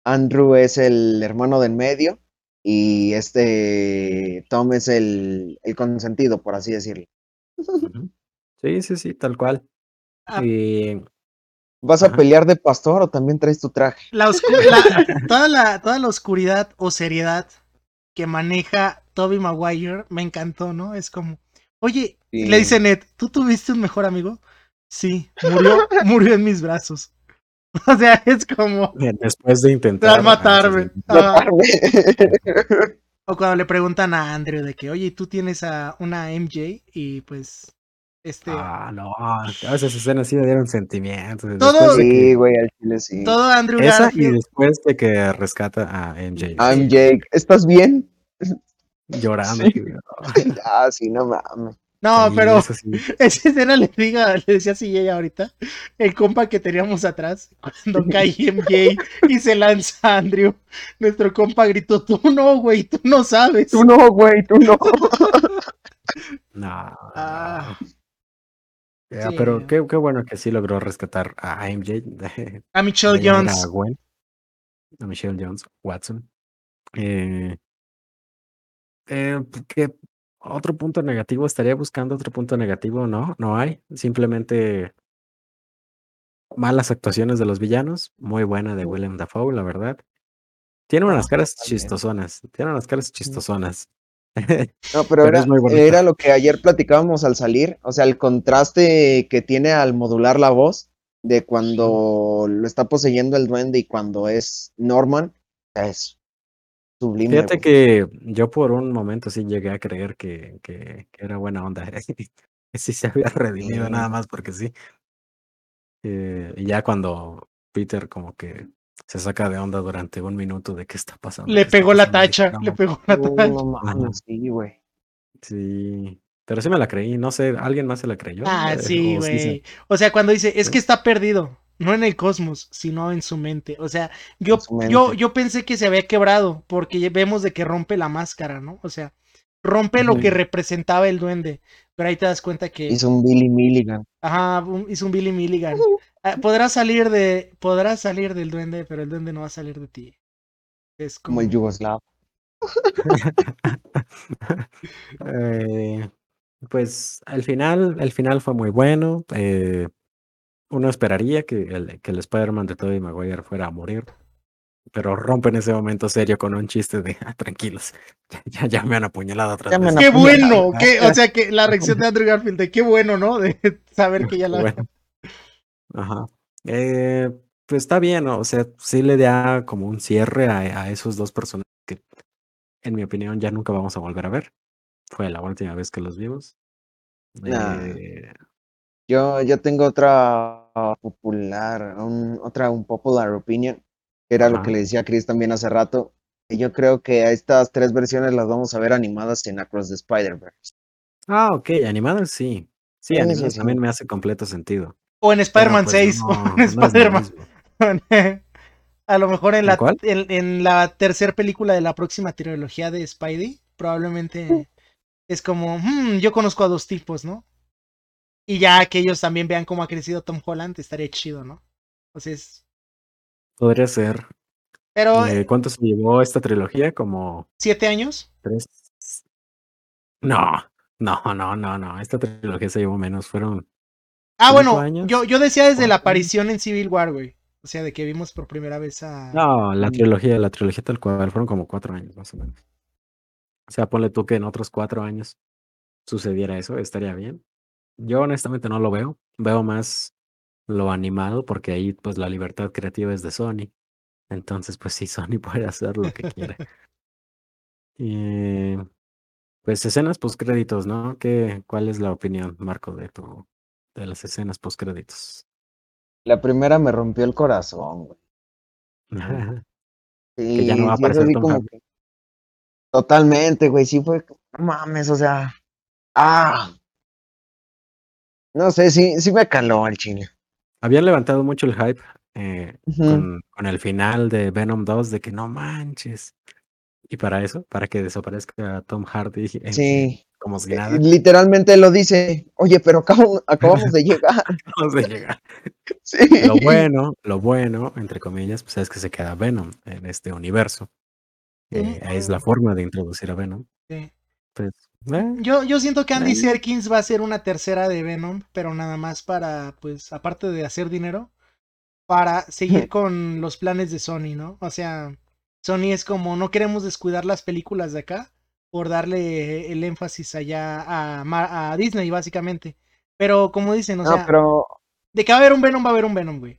Andrew es el hermano del medio y este Tom es el, el consentido, por así decirlo. Sí, sí, sí, tal cual. Ah. Y ¿Vas a Ajá. pelear de pastor o también traes tu traje? La oscu- la- toda, la, toda la oscuridad o seriedad que maneja Toby Maguire me encantó, ¿no? Es como, oye, Sí. le dice Ned, ¿tú tuviste un mejor amigo? Sí, murió, murió en mis brazos. [laughs] O sea, es como después de te intentar va a matarme. Ah, [laughs] o cuando le preguntan a Andrew de que, oye, tú tienes a una MJ y pues, este, Ah, no, todas esas escenas sí me dieron sentimientos. Todo- de Sí, que- güey, al chile sí. todo Andrew esa y después de que rescata a MJ I'm Jake, ¿estás bien? llorando. Sí. así, [laughs] Ah, sí, no mames. No, sí, pero sí. [laughs] esa escena le diga, le decía así ella ahorita, el compa que teníamos atrás, [laughs] cuando cae MJ y se lanza a Andrew, nuestro compa gritó, tú no, güey, tú no sabes. Tú no, güey, tú no. [laughs] Ah. Sí. pero qué, qué bueno que sí logró rescatar a MJ. A Michelle Jones. A, Gwen, a Michelle Jones, Watson. Eh, eh, ¿qué otro punto negativo? ¿Estaría buscando otro punto negativo? No, no hay. Simplemente malas actuaciones de los villanos. Muy buena de Willem Dafoe, la verdad. Tiene unas Ah, caras totalmente. chistosonas. Tiene unas caras chistosonas. No, [laughs] pero, Pero era, era lo que ayer platicábamos al salir, o sea, el contraste que tiene al modular la voz de cuando lo está poseyendo el duende y cuando es Norman, es sublime. Fíjate güey. que yo por un momento sí llegué a creer que, que, que era buena onda. [laughs] que sí se había redimido Sí. nada más porque sí. Eh, y ya cuando Peter como que se saca de onda durante un minuto de qué está pasando. Le qué está pegó la pasando, tacha, le "No, pegó la [laughs] tacha. no mames, sí, güey. Sí, pero sí me la creí. No sé, ¿alguien más se la creyó? Ah, Eh, sí, o sí se- güey. O sea, cuando dice, es que está perdido, no en el cosmos, sino en su mente. O sea, yo, yo, yo pensé que se había quebrado, porque ya vemos de que rompe la máscara, ¿no? O sea, rompe lo que representaba el duende. Pero ahí te das cuenta que, Hizo un Billy Milligan. ajá, un- hizo un Billy Milligan. Ah, Podrás salir de, podrás salir del duende, pero el duende no va a salir de ti. Es Como como, el Yugoslavo. [laughs] Eh, pues al final, el final fue muy bueno. eh, uno esperaría que el, que el Spider-Man de Tobey Maguire fuera a morir. pero rompen ese momento serio con un chiste de ah, tranquilos, [laughs] ya, ya, ya me han apuñalado han Qué apuñalado. bueno, que, o sea que la reacción de [laughs] Andrew Garfield de qué bueno, ¿no? De [laughs] saber que ya la Bueno. Ajá. Eh, pues está bien, ¿no? O sea, sí le da como un cierre a, a esos dos personajes que, en mi opinión, ya nunca vamos a volver a ver. Fue la última vez que los vimos. Nah. Eh, Yo, yo tengo otra popular, un- otra un popular opinion, que era lo que le decía a Chris también hace rato. y Yo creo que a estas tres versiones las vamos a ver animadas en Across the Spider-Verse. Ah, ok, animadas sí. Sí, Sí, animadas sí, también me hace completo sentido. O en Spider-Man pues, 6, o [laughs] no, en no es lo Spider-Man. A lo mejor en ¿En la, en, en la tercera película de la próxima trilogía de Spidey, probablemente es como, "Hmm, yo conozco a dos tipos, ¿no? Y ya que ellos también vean cómo ha crecido Tom Holland, estaría chido, ¿no? Entonces, Podría ser. pero Eh, ¿Cuánto se llevó esta trilogía? Como siete años. tres. No, no, no, no, no. Esta trilogía se llevó menos. Fueron. Ah, ¿Cinco bueno, años? yo, yo decía desde la aparición en Civil War, güey. O sea, de que vimos por primera vez a... No, la trilogía, la trilogía tal cual. Fueron como cuatro años, más o menos. O sea, ponle tú que en otros cuatro años sucediera eso, estaría bien. Yo honestamente no lo veo. Veo más lo animado, porque ahí pues la libertad creativa es de Sony. Entonces, pues sí, [laughs] Sony puede hacer lo que quiere. [laughs] Eh, pues escenas postcréditos, ¿no? ¿Qué, ¿Cuál es la opinión, Marco, de tu, de las escenas postcréditos? La primera me rompió el corazón, güey. [laughs] Que ya no va a Sí, sí, es aparecer así Tom como Hardy. que- Totalmente, güey. Sí fue. No mames, o sea. Ah. No sé, sí, sí me caló al chile. Habían levantado mucho el hype eh, con, con el final de Venom 2 de que no manches. Y para eso, para que desaparezca Tom Hardy eh, Sí. como si Eh, nada, Literalmente lo dice. Oye, pero acabo- [laughs] acabamos de llegar. [laughs] vamos a llegar. [laughs] Sí. Lo bueno, lo bueno, entre comillas, pues es que se queda Venom en este universo. Eh, es la forma de introducir a Venom. Sí. Pues, eh, Yo, yo siento que Andy. Serkins va a hacer una tercera de Venom, pero nada más para, pues, aparte de hacer dinero, para seguir [laughs] con los planes de Sony, ¿no? O sea, Sony es como, no queremos descuidar las películas de acá por darle el énfasis allá a, Disney, básicamente. Pero como dicen, o No, sea, pero, de que va a haber un Venom, va a haber un Venom, güey.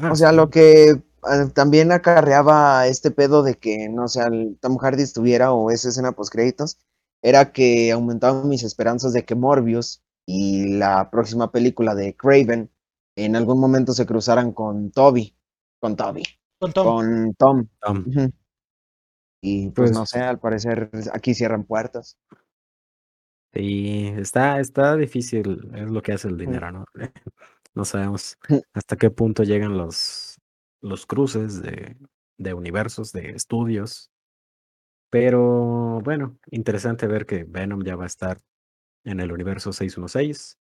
ah, o sea, lo que eh, también acarreaba este pedo de que, no sé, el Tom Hardy estuviera o esa escena post créditos, era que aumentaban mis esperanzas de que Morbius y la próxima película de Craven en algún momento se cruzaran con Toby, con Toby, Con Tom. con Tom. Y pues, no Pues- sé, al parecer aquí cierran puertas. Sí, está, está difícil, es lo que hace el dinero, ¿no? [laughs] No sabemos hasta qué punto llegan los, los cruces de, de universos, de estudios. Pero bueno, interesante ver que Venom ya va a estar en el universo 616.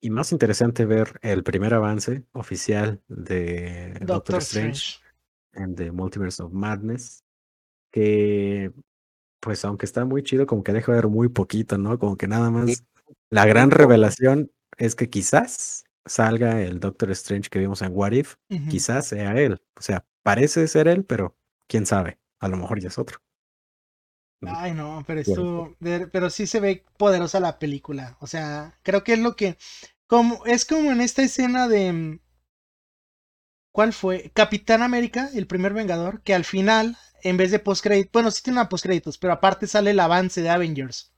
Y más interesante ver el primer avance oficial de Doctor, Doctor Strange en The Multiverse of Madness. Que, pues, aunque está muy chido, como que deja ver muy poquito, ¿no? Como que nada más. La gran revelación es que quizás salga el Doctor Strange que vimos en What If. Quizás sea él. O sea, parece ser él, pero quién sabe. A lo mejor ya es otro. Ay, no, pero esto, pero sí se ve poderosa la película. O sea, creo que es lo que, como, es como en esta escena de, mm, ¿cuál fue? Capitán América, el primer Vengador, que al final, en vez de postcréditos, bueno, sí tiene una postcréditos, pero aparte sale el avance de Avengers.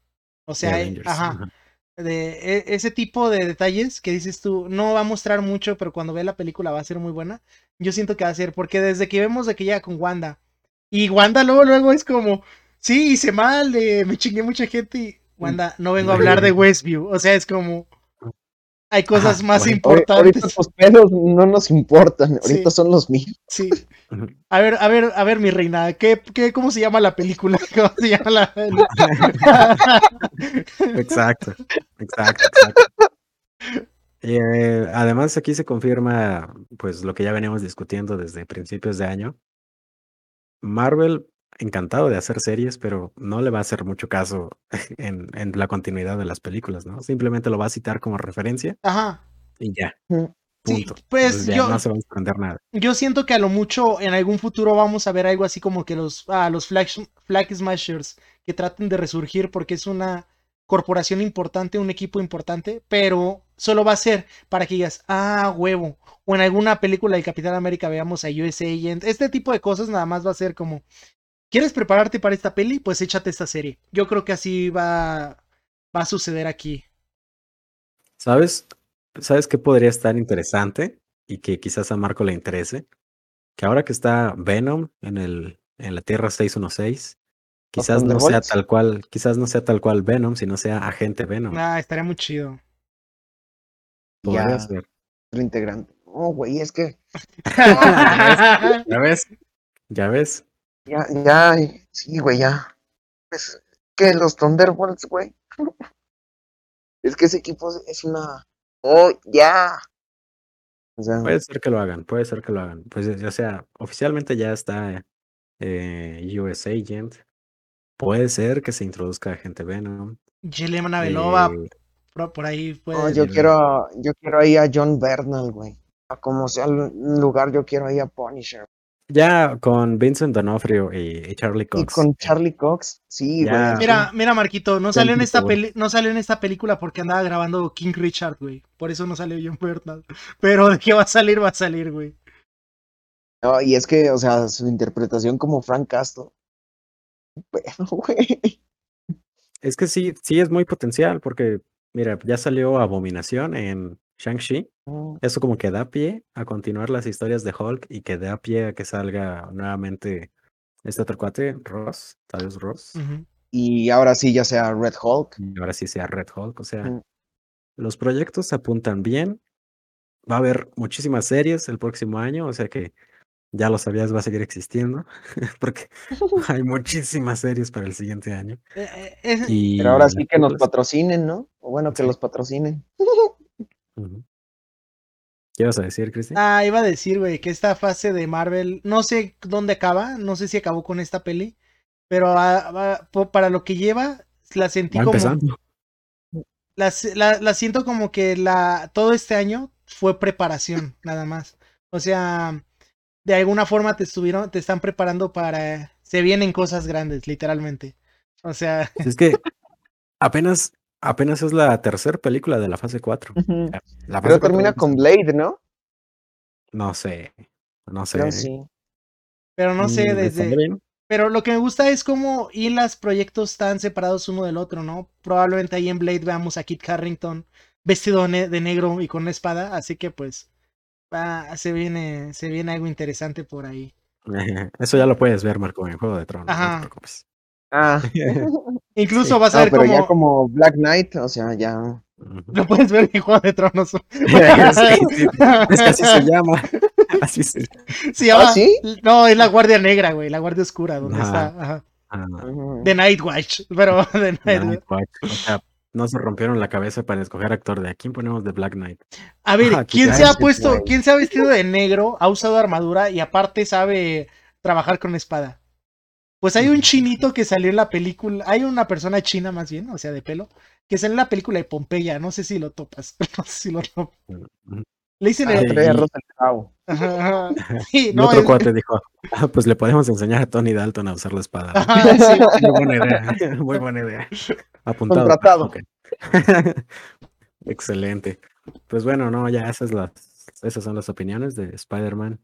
O sea, eh, Avengers, ajá, ajá. de e- ese tipo de detalles que dices tú, no va a mostrar mucho, pero cuando ve la película va a ser muy buena. Yo siento que va a ser, porque desde que vemos de que llega con Wanda, y Wanda luego, luego es como, sí, hice mal, eh, me chingué mucha gente, y Wanda, no vengo a hablar de Westview, o sea, es como, hay cosas Ajá, más bueno. Ahori- Ahorita importantes. tus pedos no nos importan, ahorita Sí. son los míos. Sí. A ver, a ver, a ver, mi reina, ¿qué, qué, ¿cómo se llama la película? [laughs] ¿Cómo se llama la... [laughs] Exacto, exacto, exacto. Eh, además, aquí se confirma, pues, lo que ya veníamos discutiendo desde principios de año. Marvel, encantado de hacer series, pero no le va a hacer mucho caso [laughs] en, en la continuidad de las películas, ¿no? Simplemente lo va a citar como referencia Ajá. y ya. Sí, punto. pues, ya yo- no se va a desprender nada. Yo siento que a lo mucho en algún futuro vamos a ver algo así como que los, ah, los flag, flag Smashers que traten de resurgir porque es una corporación importante, un equipo importante, pero solo va a ser para que digas, ah, huevo, o en alguna película del Capitán América veamos a US Agent, este tipo de cosas nada más va a ser como, ¿quieres prepararte para esta peli? Pues échate esta serie. Yo creo que así va, va a suceder aquí. ¿Sabes? ¿Sabes qué podría estar interesante? Y que quizás a Marco le interese. Que ahora que está Venom en el, en la Tierra 616, quizás no sea tal cual, quizás no sea tal cual Venom, sino sea agente Venom. Ah, estaría muy chido. Podría Ya. ser. Otro integrante. No, güey, es que [laughs] [laughs] ¿Ya ves? ¿Ya ves? Ya, ya, sí, güey, ya. Es que los Thunderbolts, güey. [laughs] Es que ese equipo es- una. Oh, ya. O sea, Puede ser que lo hagan, puede ser que lo hagan. Pues o sea, oficialmente ya está eh, US Agent. Puede ser que se introduzca agente Venom. Yelena Belova, eh, por, ahí puede. no, yo quiero, yo quiero ahí a John Bernal, güey. A como sea el lugar, yo quiero ahí a Punisher. Ya con Vincent D'Onofrio y, y Charlie Cox. Y con Charlie Cox, sí, Ya. güey. Mira, mira, Marquito, no salió en esta peli, no salió en esta película porque andaba grabando King Richard, güey. Por eso no salió John Bernal. [laughs] Pero de que va a salir, va a salir, güey. No, y es que, o sea, su interpretación como Frank Castle. Bueno, [laughs] güey. Es que sí, sí es muy potencial porque, mira, ya salió Abominación en Shang-Chi. Eso como que da pie a continuar las historias de Hulk y que da pie a que salga nuevamente este otro cuate, Ross, Tadeusz Ross. Ujú. Y ahora sí, ya sea Red Hulk. Y ahora sí sea Red Hulk. O sea, Mm. los proyectos se apuntan bien. Va a haber muchísimas series el próximo año, o sea que ya lo sabías, va a seguir existiendo, [laughs] porque [laughs] hay muchísimas series para el siguiente año. Eh, eh, Y Pero ahora sí que nos patrocinen, ¿no? O bueno, que Sí. los patrocinen. [laughs] ¿Qué ibas a decir, Cristi? Ah, iba a decir, güey, que esta fase de Marvel, no sé dónde acaba, no sé si acabó con esta peli, pero ah, para lo que lleva, la sentí Va como, empezando. la, la- la siento como que la, todo este año fue preparación, nada más. O sea, de alguna forma te estuvieron, te están preparando para, se vienen cosas grandes, literalmente. O sea, Es que [laughs] apenas, apenas es la tercera película de la fase 4. La fase Pero 4 termina con. Blade, ¿no? No sé, no sé. Sí. pero no sé Mm, ¿estaría desde... Pero lo que me gusta es cómo hilas proyectos tan separados uno del otro, ¿no? Probablemente ahí en Blade veamos a Kit Harrington vestido ne- de negro y con una espada, así que pues va- se viene se viene algo interesante por ahí. [laughs] Eso ya lo puedes ver, Marco, en Juego de Tronos. No Ajá. te preocupes. Ah, [laughs] Incluso Sí. vas a no, ver pero ya como Black Knight, o sea, ya. Lo puedes ver en Juego de Tronos. [laughs] Sí, sí, Es que así se llama. [laughs] Así se Se llama- ¿Ah, sí? No, es la Guardia Negra, güey, la Guardia Oscura, donde Ajá. está. Ajá. ah. The Night Watch, pero The Night Night Watch. O sea, no se rompieron la cabeza para escoger actor de a quién ponemos de Black Knight. A ver, Ah, ¿quién Kit se ha puesto, quién se ha vestido de negro, ha usado armadura y aparte sabe trabajar con espada? Pues hay un chinito que salió en la película, hay una persona china más bien, o sea, de pelo, que salió en la película de Pompeya, no sé si lo topas, [laughs] no sé si lo topas. Le dicen Ah, el-. Ajá. [laughs] Sí, no, otro es- cuate dijo, "Ah, pues le podemos enseñar a Tony Dalton a usar la espada. ¿no?". Ajá, [laughs] sí. Muy buena idea, muy buena idea. Apuntado. Contratado. Excelente. Pues bueno, no, ya esas, las, esas son las opiniones de Spider-Man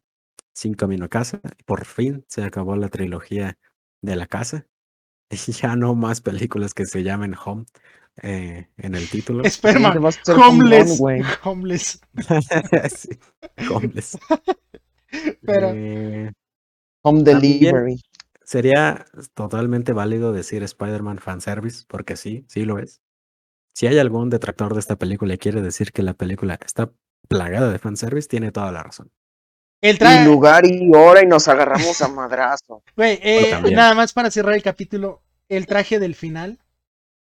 sin camino a casa. Por fin se acabó la trilogía de la casa. [laughs] Y ya no más películas que se llamen Home eh, en el [laughs] título. Esperma, homeless, [laughs] homeless, Sí, homeless. pero Eh, Home Delivery. Sería totalmente válido decir Spider-Man fanservice, porque sí, sí lo es. Si hay algún detractor de esta película y quiere decir que la película está plagada de fanservice, tiene toda la razón. El Y lugar y hora y nos agarramos a madrazo. [laughs] güey, eh, nada más para cerrar el capítulo, el traje del final,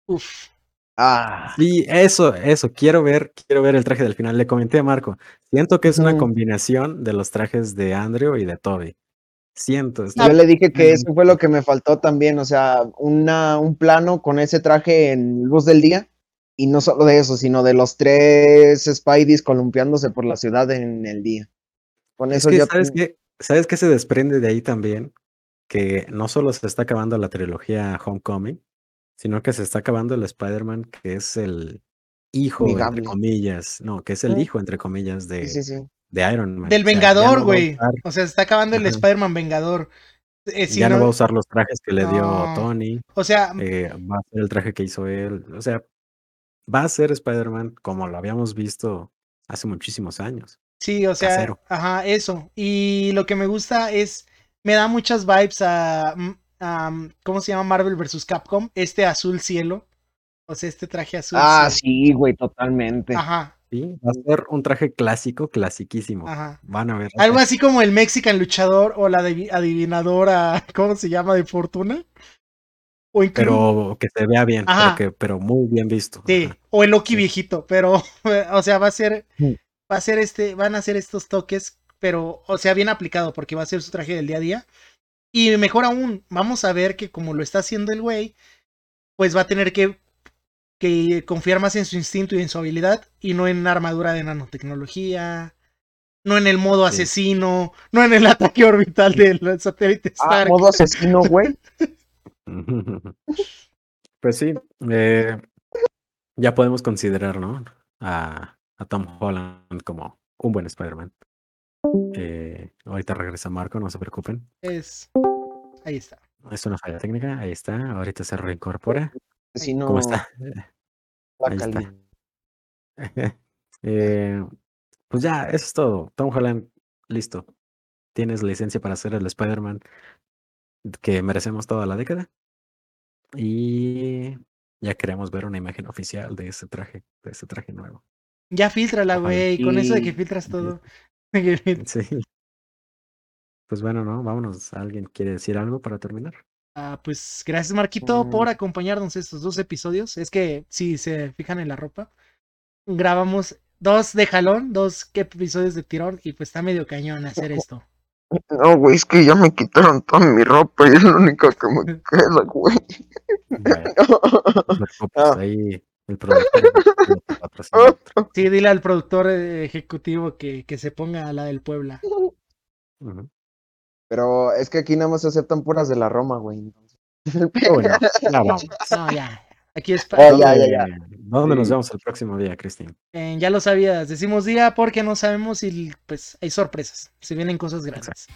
uff, Ah, Sí, eso, eso, quiero ver, quiero ver el traje del final. Le comenté a Marco, siento que es una Ujú. combinación de los trajes de Andrew y de Toby. Siento, Ah, yo le dije que eso fue lo que me faltó también, o sea, una, un plano con ese traje en luz del día Y no solo de eso, sino de los tres Spideys columpiándose por la ciudad en el día. Con Es eso que, ya ¿sabes ten- qué? ¿Sabes qué se desprende de ahí también? Que no solo se está acabando la trilogía Homecoming, sino que se está acabando el Spider-Man que es el hijo, entre comillas, no, que es el Mm. hijo, entre comillas, de, sí, sí. de Iron Man. Del O sea, ya Vengador, güey. O sea, se está acabando el. Spider-Man Vengador. Eh, si ya no no- va a usar los trajes que le dio. Tony, O sea, eh, va a ser el traje que hizo él. O sea, va a ser Spider-Man como lo habíamos visto hace muchísimos años. Sí, o sea, Casero. ajá, eso. Y lo que me gusta es, me da muchas vibes a, mm, a, mm, ¿cómo se llama? Marvel vs. Capcom, este azul cielo. O sea, este traje azul Ah, cielo. sí, güey, totalmente. Ajá, Sí, va a ser un traje clásico, clasiquísimo. ajá. Van a ver. Algo así como el Mexican luchador o la adivi- adivinadora, [laughs] ¿cómo se llama? De fortuna. O incluso, Pero que se vea bien, Ajá. pero, que, pero muy bien visto. sí, ajá. o el Loki Sí. viejito, pero, [laughs] o sea, va a ser, Mm. Va a ser este, van a ser estos toques, pero, o sea, bien aplicado, porque va a ser su traje del día a día. Y mejor aún, vamos a ver que como lo está haciendo el güey, pues va a tener que, que confiar más en su instinto y en su habilidad, y no en armadura de nanotecnología, no en el modo Sí. asesino, no en el [laughs] ataque orbital del satélite Ah, Stark. modo asesino, güey. [laughs] Pues sí, eh, ya podemos considerar, ¿no? A, a Tom Holland como un buen Spider-Man. Eh, ahorita regresa Marco, no se preocupen. Es, ahí está. Es una falla técnica, ahí está. Ahorita se reincorpora. Asesino ¿Cómo está? la Ahí está. calidad. [laughs] Eh, pues ya, eso es todo. Tom Holland, listo. Tienes licencia para ser el Spider-Man que merecemos toda la década. Y ya queremos ver una imagen oficial de ese traje, de ese traje nuevo. Ya filtrala, güey, con eso de que Sí. filtras Sí. todo. [laughs] Sí. Pues bueno, ¿no? Vámonos. ¿Alguien quiere decir algo para terminar? Ah, pues gracias Marquito Mm. por acompañarnos estos dos episodios. Es que si se fijan en la ropa, grabamos dos de jalón, dos episodios de tirón y pues está medio cañón hacer [laughs] esto. No, güey, es que ya me quitaron toda mi ropa y es lo único que me [laughs] queda, güey. Vaya, no Ah. ahí el productor [laughs] patrocina. Sí, dile al productor eh, ejecutivo que, que se ponga a la del Puebla. Pero es que aquí nada más se aceptan puras de la Roma, güey. entonces. Uy, [laughs] no, ya [laughs] No, no, ya. Aquí es Ah, pa- ya, ya, ya. ¿Dónde, dónde nos vemos el próximo día, Cristín? Eh, ya lo sabías, decimos día porque no sabemos y pues hay sorpresas. Se vienen cosas grandes.